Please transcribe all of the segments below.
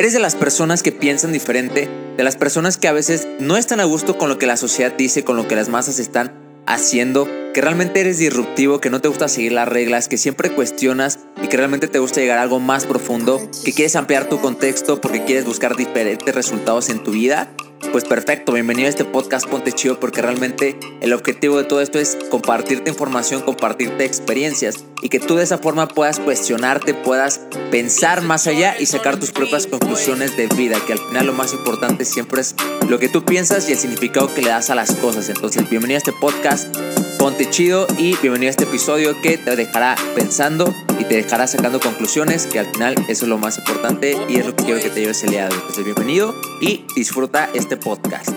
Eres de las personas que piensan diferente, de las personas que a veces no están a gusto con lo que la sociedad dice, con lo que las masas están haciendo, que realmente eres disruptivo, que no te gusta seguir las reglas, que siempre cuestionas y que realmente te gusta llegar a algo más profundo, que quieres ampliar tu contexto porque quieres buscar diferentes resultados en tu vida pues perfecto, bienvenido a este podcast Ponte Chido porque realmente el objetivo de todo esto es compartirte información, compartirte experiencias y que tú de esa forma puedas cuestionarte, puedas pensar más allá y sacar tus propias conclusiones de vida, que al final lo más importante siempre es lo que tú piensas y el significado que le das a las cosas. Entonces, bienvenido a este podcast Ponte chido y bienvenido a este episodio que te dejará pensando y te dejará sacando conclusiones, que al final eso es lo más importante y es lo que quiero que te lleves el día. Entonces, bienvenido y disfruta este podcast.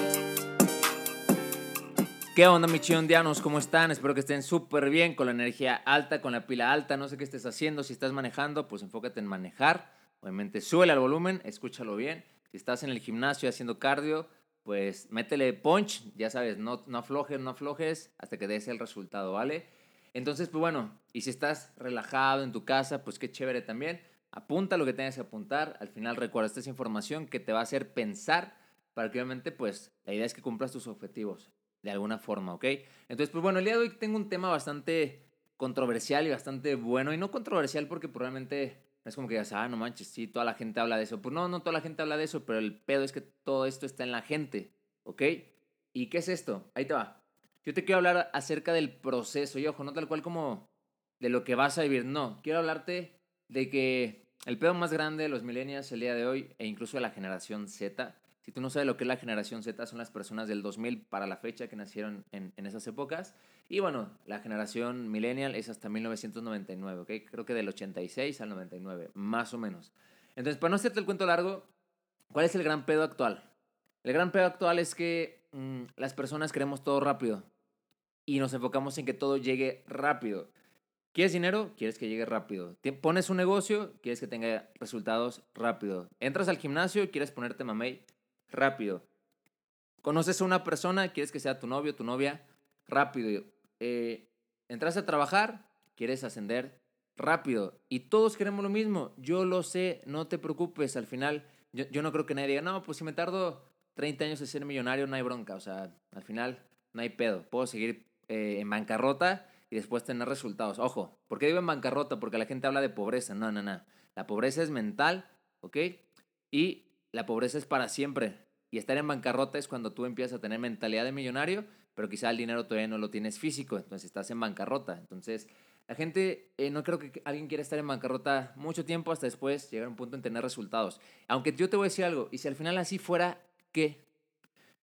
¿Qué onda, mis chiondianos? ¿Cómo están? Espero que estén súper bien, con la energía alta, con la pila alta. No sé qué estés haciendo. Si estás manejando, pues enfócate en manejar. Obviamente, suele al volumen, escúchalo bien. Si estás en el gimnasio haciendo cardio, pues métele punch, ya sabes, no, no aflojes, no aflojes hasta que des el resultado, ¿vale? Entonces, pues bueno, y si estás relajado en tu casa, pues qué chévere también. Apunta lo que tengas que apuntar. Al final recuerda, esta es información que te va a hacer pensar para que obviamente, pues, la idea es que cumplas tus objetivos de alguna forma, ¿ok? Entonces, pues bueno, el día de hoy tengo un tema bastante controversial y bastante bueno. Y no controversial porque probablemente es como que digas, ah, no manches, sí, toda la gente habla de eso. Pues no, no toda la gente habla de eso, pero el pedo es que todo esto está en la gente, ¿ok? ¿Y qué es esto? Ahí te va. Yo te quiero hablar acerca del proceso, y ojo, no tal cual como de lo que vas a vivir, no. Quiero hablarte de que el pedo más grande de los millennials el día de hoy, e incluso de la generación Z, si tú no sabes lo que es la generación Z, son las personas del 2000 para la fecha que nacieron en, en esas épocas. Y bueno, la generación millennial es hasta 1999, ¿ok? Creo que del 86 al 99, más o menos. Entonces, para no hacerte el cuento largo, ¿cuál es el gran pedo actual? El gran pedo actual es que mm, las personas queremos todo rápido y nos enfocamos en que todo llegue rápido. ¿Quieres dinero? Quieres que llegue rápido. Pones un negocio, quieres que tenga resultados rápido. Entras al gimnasio, quieres ponerte mamey rápido. Conoces a una persona, quieres que sea tu novio, tu novia, rápido. Eh, entras a trabajar, quieres ascender rápido. Y todos queremos lo mismo. Yo lo sé, no te preocupes. Al final, yo, no creo que nadie diga, no, pues si me tardo 30 años en ser millonario, no hay bronca. O sea, al final, no hay pedo. Puedo seguir eh, en bancarrota y después tener resultados. Ojo, ¿por qué digo en bancarrota? Porque la gente habla de pobreza. No, no, no. La pobreza es mental, ¿ok? Y la pobreza es para siempre. Y estar en bancarrota es cuando tú empiezas a tener mentalidad de millonario, pero quizá el dinero todavía no lo tienes físico, entonces estás en bancarrota. Entonces, la gente, eh, no creo que alguien quiera estar en bancarrota mucho tiempo hasta después llegar a un punto en tener resultados. Aunque yo te voy a decir algo, y si al final así fuera, ¿qué?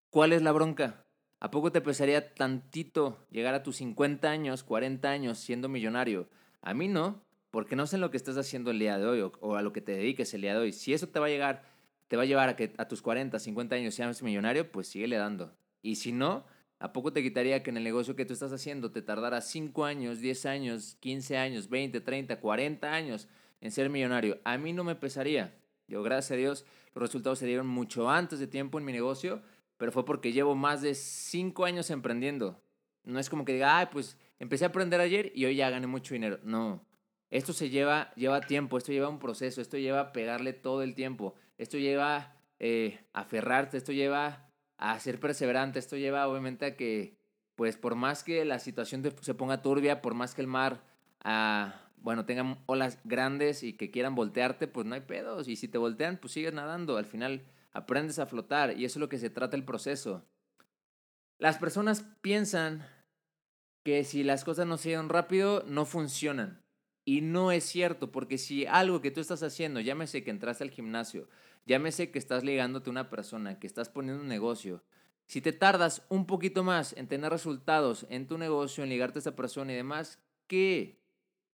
¿Cuál es la bronca? ¿A poco te pesaría tantito llegar a tus 50 años, 40 años siendo millonario? A mí no, porque no sé lo que estás haciendo el día de hoy o, o a lo que te dediques el día de hoy. Si eso te va a llegar te va a llevar a que a tus 40, 50 años seas millonario, pues síguele dando. Y si no, ¿a poco te quitaría que en el negocio que tú estás haciendo te tardara 5 años, 10 años, 15 años, 20, 30, 40 años en ser millonario? A mí no me pesaría. Yo, gracias a Dios, los resultados se dieron mucho antes de tiempo en mi negocio, pero fue porque llevo más de 5 años emprendiendo. No es como que diga, ay, pues empecé a aprender ayer y hoy ya gané mucho dinero. No, esto se lleva, lleva tiempo, esto lleva un proceso, esto lleva pegarle todo el tiempo. Esto lleva eh, a aferrarte, esto lleva a ser perseverante, esto lleva obviamente a que, pues por más que la situación se ponga turbia, por más que el mar, ah, bueno, tenga olas grandes y que quieran voltearte, pues no hay pedos. Y si te voltean, pues sigues nadando. Al final aprendes a flotar y eso es lo que se trata el proceso. Las personas piensan que si las cosas no se dan rápido, no funcionan. Y no es cierto, porque si algo que tú estás haciendo, llámese que entraste al gimnasio, Llámese que estás ligándote a una persona, que estás poniendo un negocio. Si te tardas un poquito más en tener resultados en tu negocio, en ligarte a esa persona y demás, ¿qué?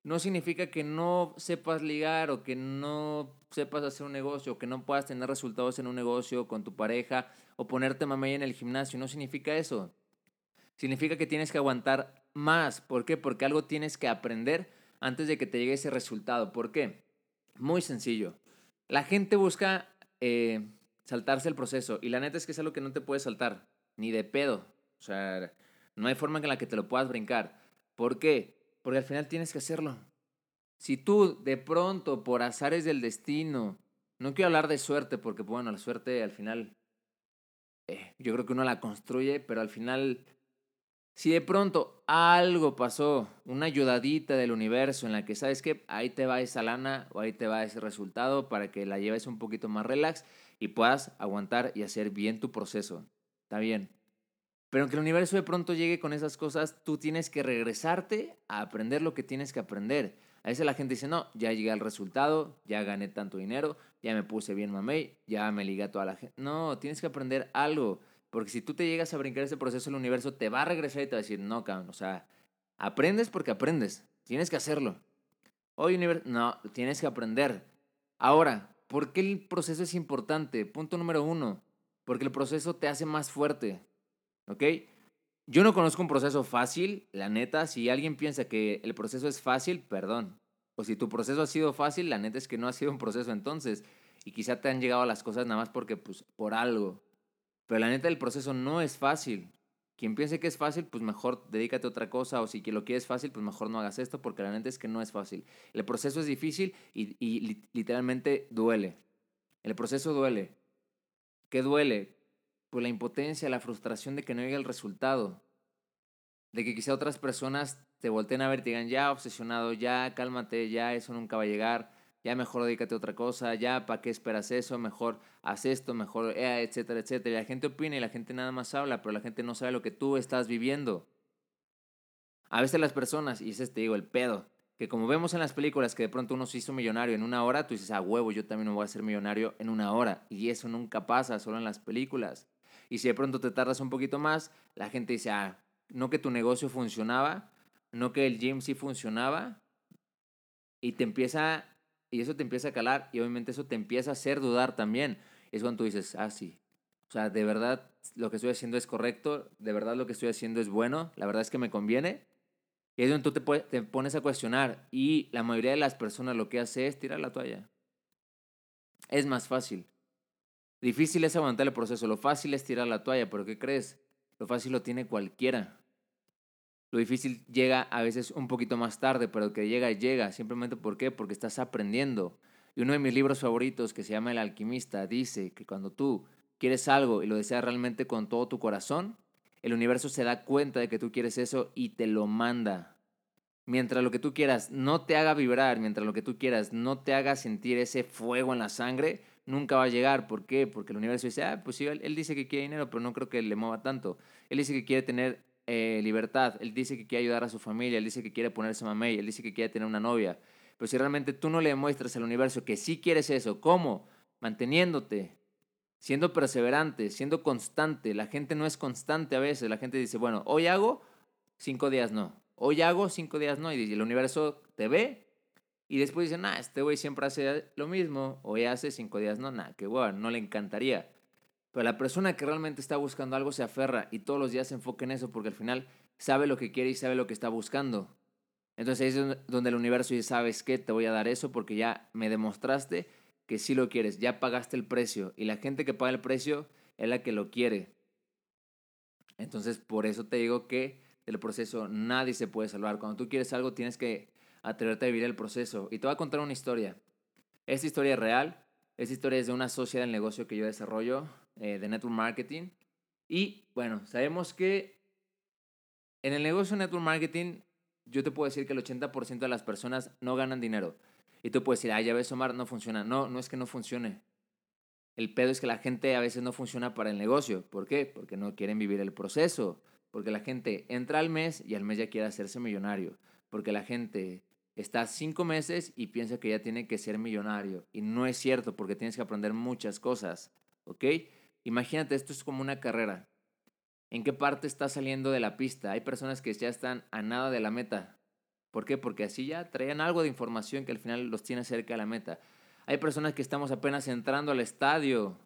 No significa que no sepas ligar o que no sepas hacer un negocio o que no puedas tener resultados en un negocio con tu pareja o ponerte mamey en el gimnasio. No significa eso. Significa que tienes que aguantar más. ¿Por qué? Porque algo tienes que aprender antes de que te llegue ese resultado. ¿Por qué? Muy sencillo. La gente busca eh, saltarse el proceso. Y la neta es que es algo que no te puedes saltar, ni de pedo. O sea, no hay forma en la que te lo puedas brincar. ¿Por qué? Porque al final tienes que hacerlo. Si tú de pronto, por azares del destino, No quiero hablar de suerte porque, bueno, la suerte al final, eh, yo creo que uno la construye, pero al final, si de pronto algo pasó, una ayudadita del universo en la que sabes que ahí te va esa lana o ahí te va ese resultado para que la lleves un poquito más relax y puedas aguantar y hacer bien tu proceso. Está bien. Pero aunque el universo de pronto llegue con esas cosas, tú tienes que regresarte a aprender lo que tienes que aprender. A veces la gente dice, no, ya llegué al resultado, ya gané tanto dinero, ya me puse bien mamey, ya me ligué a toda la gente. No, tienes que aprender algo. Porque si tú te llegas a brincar ese proceso, el universo te va a regresar y te va a decir, no, cabrón, o sea, aprendes porque aprendes. Tienes que hacerlo. Hoy, universo, no, tienes que aprender. Ahora, ¿por qué el proceso es importante? Punto número uno, porque el proceso te hace más fuerte. ¿Ok? Yo no conozco un proceso fácil, la neta. Si alguien piensa que el proceso es fácil, perdón. O si tu proceso ha sido fácil, la neta es que no ha sido un proceso entonces. Y quizá te han llegado las cosas nada más porque, pues, por algo. Pero la neta, el proceso no es fácil. Quien piense que es fácil, pues mejor dedícate a otra cosa. O si lo quieres fácil, pues mejor no hagas esto, porque la neta es que no es fácil. El proceso es difícil y, y literalmente duele. El proceso duele. ¿Qué duele? Pues la impotencia, la frustración de que no llegue el resultado. De que quizá otras personas te volteen a ver y digan, ya obsesionado, ya cálmate, ya eso nunca va a llegar, ya mejor dedícate a otra cosa, ya para qué esperas eso, mejor haz esto, mejor, eh, etcétera, etcétera. Y la gente opina y la gente nada más habla, pero la gente no sabe lo que tú estás viviendo. A veces las personas, y ese te digo, el pedo, que como vemos en las películas que de pronto uno se hizo millonario en una hora, tú dices, a huevo, yo también me voy a hacer millonario en una hora. Y eso nunca pasa, solo en las películas. Y si de pronto te tardas un poquito más, la gente dice, ah, no que tu negocio funcionaba, no que el gym sí funcionaba, y te empieza, y eso te empieza a calar, y obviamente eso te empieza a hacer dudar también. Es cuando tú dices, ah, sí, o sea, de verdad lo que estoy haciendo es correcto, de verdad lo que estoy haciendo es bueno, la verdad es que me conviene. Y es donde tú te, te pones a cuestionar, y la mayoría de las personas lo que hace es tirar la toalla. Es más fácil. Difícil es aguantar el proceso, lo fácil es tirar la toalla, pero ¿qué crees? Lo fácil lo tiene cualquiera. Lo difícil llega a veces un poquito más tarde, pero que llega, llega. Simplemente ¿por qué? Porque estás aprendiendo. Y uno de mis libros favoritos, que se llama El alquimista, dice que cuando tú quieres algo y lo deseas realmente con todo tu corazón, el universo se da cuenta de que tú quieres eso y te lo manda. Mientras lo que tú quieras no te haga vibrar, mientras lo que tú quieras no te haga sentir ese fuego en la sangre, nunca va a llegar. ¿Por qué? Porque el universo dice, ah, pues sí, él, dice que quiere dinero, pero no creo que le mueva tanto. Él dice que quiere tener eh, libertad, él dice que quiere ayudar a su familia, él dice que quiere ponerse mamey, él dice que quiere tener una novia. Pero si realmente tú no le demuestras al universo que sí quieres eso, ¿cómo? Manteniéndote, siendo perseverante, siendo constante. La gente no es constante a veces. La gente dice, bueno, hoy hago, cinco días no. Hoy hago, cinco días no. Y el universo te ve y después dicen, ah, este güey siempre hace lo mismo, ya hace cinco días, no, nada, que bueno, no le encantaría. Pero la persona que realmente está buscando algo se aferra y todos los días se enfoca en eso porque al final sabe lo que quiere y sabe lo que está buscando. Entonces ahí es donde el universo dice, ¿sabes qué? Te voy a dar eso porque ya me demostraste que sí lo quieres, ya pagaste el precio y la gente que paga el precio es la que lo quiere. Entonces por eso te digo que del proceso nadie se puede salvar. Cuando tú quieres algo tienes que atreverte a vivir el proceso. Y te voy a contar una historia. Esta historia es real. Esta historia es de una socia del negocio que yo desarrollo, eh, de Network Marketing. Y bueno, sabemos que en el negocio de Network Marketing, yo te puedo decir que el 80% de las personas no ganan dinero. Y tú puedes decir, ah, ya ves, Omar, no funciona. No, no es que no funcione. El pedo es que la gente a veces no funciona para el negocio. ¿Por qué? Porque no quieren vivir el proceso. Porque la gente entra al mes y al mes ya quiere hacerse millonario. Porque la gente está cinco meses y piensa que ya tiene que ser millonario. Y no es cierto porque tienes que aprender muchas cosas. ¿Ok? Imagínate, esto es como una carrera. ¿En qué parte estás saliendo de la pista? Hay personas que ya están a nada de la meta. ¿Por qué? Porque así ya traían algo de información que al final los tiene cerca de la meta. Hay personas que estamos apenas entrando al estadio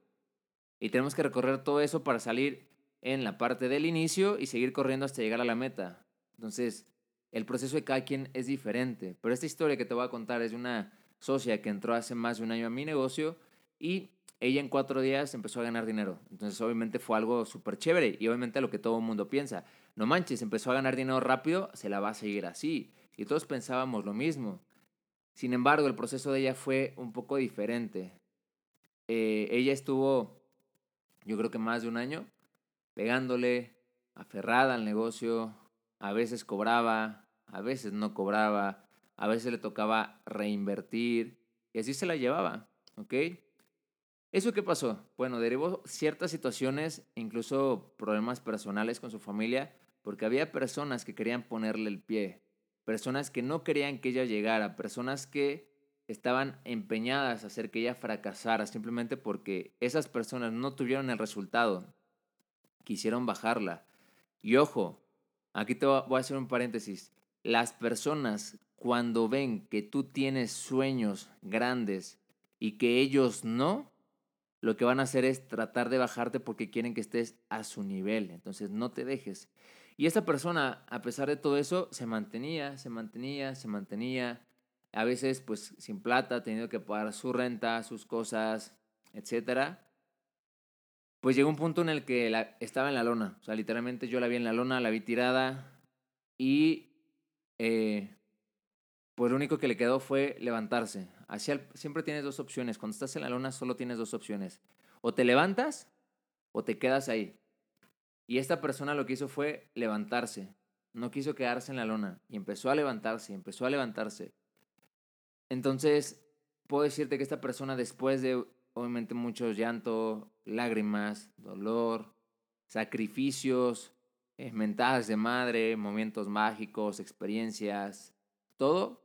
y tenemos que recorrer todo eso para salir en la parte del inicio y seguir corriendo hasta llegar a la meta. Entonces, el proceso de cada es diferente. Pero esta historia que te voy a contar es de una socia que entró hace más de un año a mi negocio y ella en cuatro días empezó a ganar dinero. Entonces obviamente fue algo súper chévere y obviamente lo que todo el mundo piensa. No manches, empezó a ganar dinero rápido, se la va a seguir así. Y todos pensábamos lo mismo. Sin embargo, el proceso de ella fue un poco diferente. eh, ella estuvo, yo creo que más de un año, pegándole, aferrada al negocio, a veces cobraba, a veces no cobraba, a veces le tocaba reinvertir y así se la llevaba, ¿ok? ¿Eso qué pasó? Bueno, derivó ciertas situaciones, incluso problemas personales con su familia, porque había personas que querían ponerle el pie, personas que no querían que ella llegara, personas que estaban empeñadas a hacer que ella fracasara simplemente porque esas personas no tuvieron el resultado, quisieron bajarla. Y ojo, aquí te voy a hacer un paréntesis. Las personas cuando ven que tú tienes sueños grandes y que ellos no, lo que van a hacer es tratar de bajarte porque quieren que estés a su nivel. Entonces no te dejes. Y esta persona, a pesar de todo eso, se mantenía, se mantenía, se mantenía. A veces, pues, sin plata, teniendo que pagar su renta, sus cosas, etc. Pues llegó un punto en el que estaba en la lona. O sea, literalmente yo la vi en la lona, la vi tirada. Y eh, pues lo único que le quedó fue levantarse. Siempre tienes dos opciones. Cuando estás en la lona solo tienes dos opciones. O te levantas o te quedas ahí. Y esta persona lo que hizo fue levantarse. No quiso quedarse en la lona. Y empezó a levantarse, empezó a levantarse. Entonces, puedo decirte que esta persona después de, obviamente, mucho llanto, lágrimas, dolor, sacrificios, eh, mentadas de madre, momentos mágicos, experiencias, todo,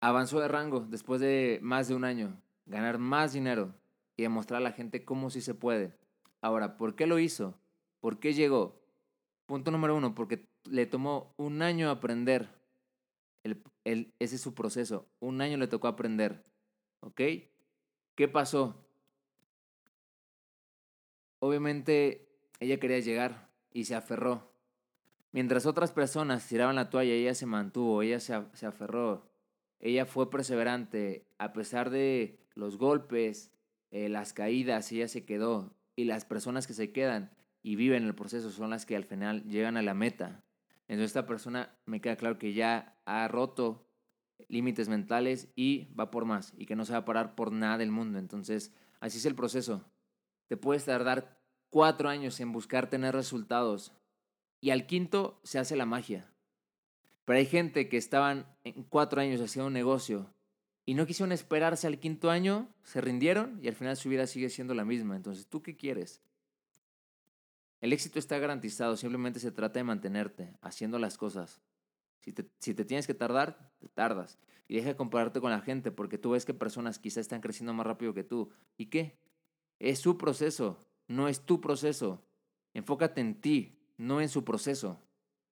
avanzó de rango después de más de un año, ganar más dinero y demostrar a la gente cómo sí se puede. Ahora, ¿por qué lo hizo? ¿Por qué llegó? Punto número uno, porque le tomó un año aprender. Ese es su proceso. Un año le tocó aprender. ¿Ok? ¿Qué pasó? Obviamente ella quería llegar y se aferró. Mientras otras personas tiraban la toalla, ella se mantuvo, ella se, se aferró, ella fue perseverante, a pesar de los golpes, eh, las caídas, ella se quedó. Y las personas que se quedan y viven el proceso son las que al final llegan a la meta. Entonces esta persona me queda claro que ya ha roto límites mentales y va por más y que no se va a parar por nada del mundo. Entonces, así es el proceso. Te puedes tardar cuatro años en buscar tener resultados y al quinto se hace la magia. Pero hay gente que estaban en cuatro años haciendo un negocio y no quisieron esperarse al quinto año, se rindieron y al final su vida sigue siendo la misma. Entonces, ¿tú qué quieres? El éxito está garantizado, simplemente se trata de mantenerte haciendo las cosas. Si te, tienes que tardar, te tardas. Y deja de compararte con la gente porque tú ves que personas quizás están creciendo más rápido que tú. ¿Y qué? Es su proceso, no es tu proceso. Enfócate en ti, no en su proceso.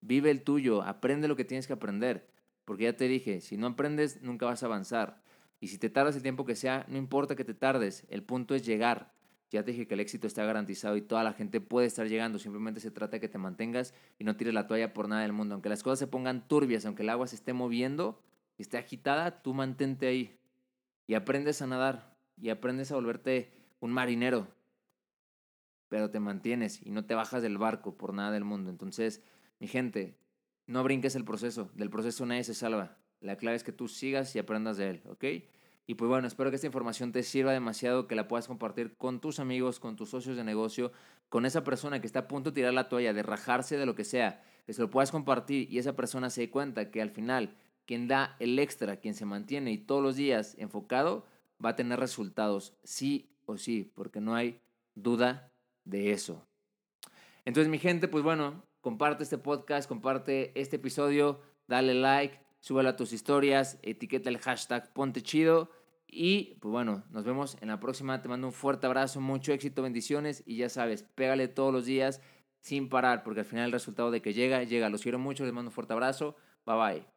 Vive el tuyo, aprende lo que tienes que aprender. Porque ya te dije, si no aprendes, nunca vas a avanzar. Y si te tardas el tiempo que sea, no importa que te tardes, el punto es llegar. Ya te dije que el éxito está garantizado y toda la gente puede estar llegando. Simplemente se trata de que te mantengas y no tires la toalla por nada del mundo. Aunque las cosas se pongan turbias, aunque el agua se esté moviendo, esté agitada, tú mantente ahí. Y aprendes a nadar. Y aprendes a volverte un marinero. Pero te mantienes y no te bajas del barco por nada del mundo. Entonces, mi gente, no brinques el proceso. Del proceso nadie se salva. La clave es que tú sigas y aprendas de él, ¿ok? Y pues bueno, espero que esta información te sirva demasiado, que la puedas compartir con tus amigos, con tus socios de negocio, con esa persona que está a punto de tirar la toalla, de rajarse de lo que sea, que se lo puedas compartir y esa persona se dé cuenta que al final quien da el extra, quien se mantiene y todos los días enfocado, va a tener resultados, sí o sí, porque no hay duda de eso. Entonces mi gente, pues bueno, comparte este podcast, comparte este episodio, dale like, súbelo a tus historias, etiqueta el hashtag ponte chido. Y pues bueno, nos vemos en la próxima. Te mando un fuerte abrazo, mucho éxito, bendiciones. Y ya sabes, pégale todos los días sin parar, porque al final el resultado de que llega, llega. Los quiero mucho, les mando un fuerte abrazo. Bye bye.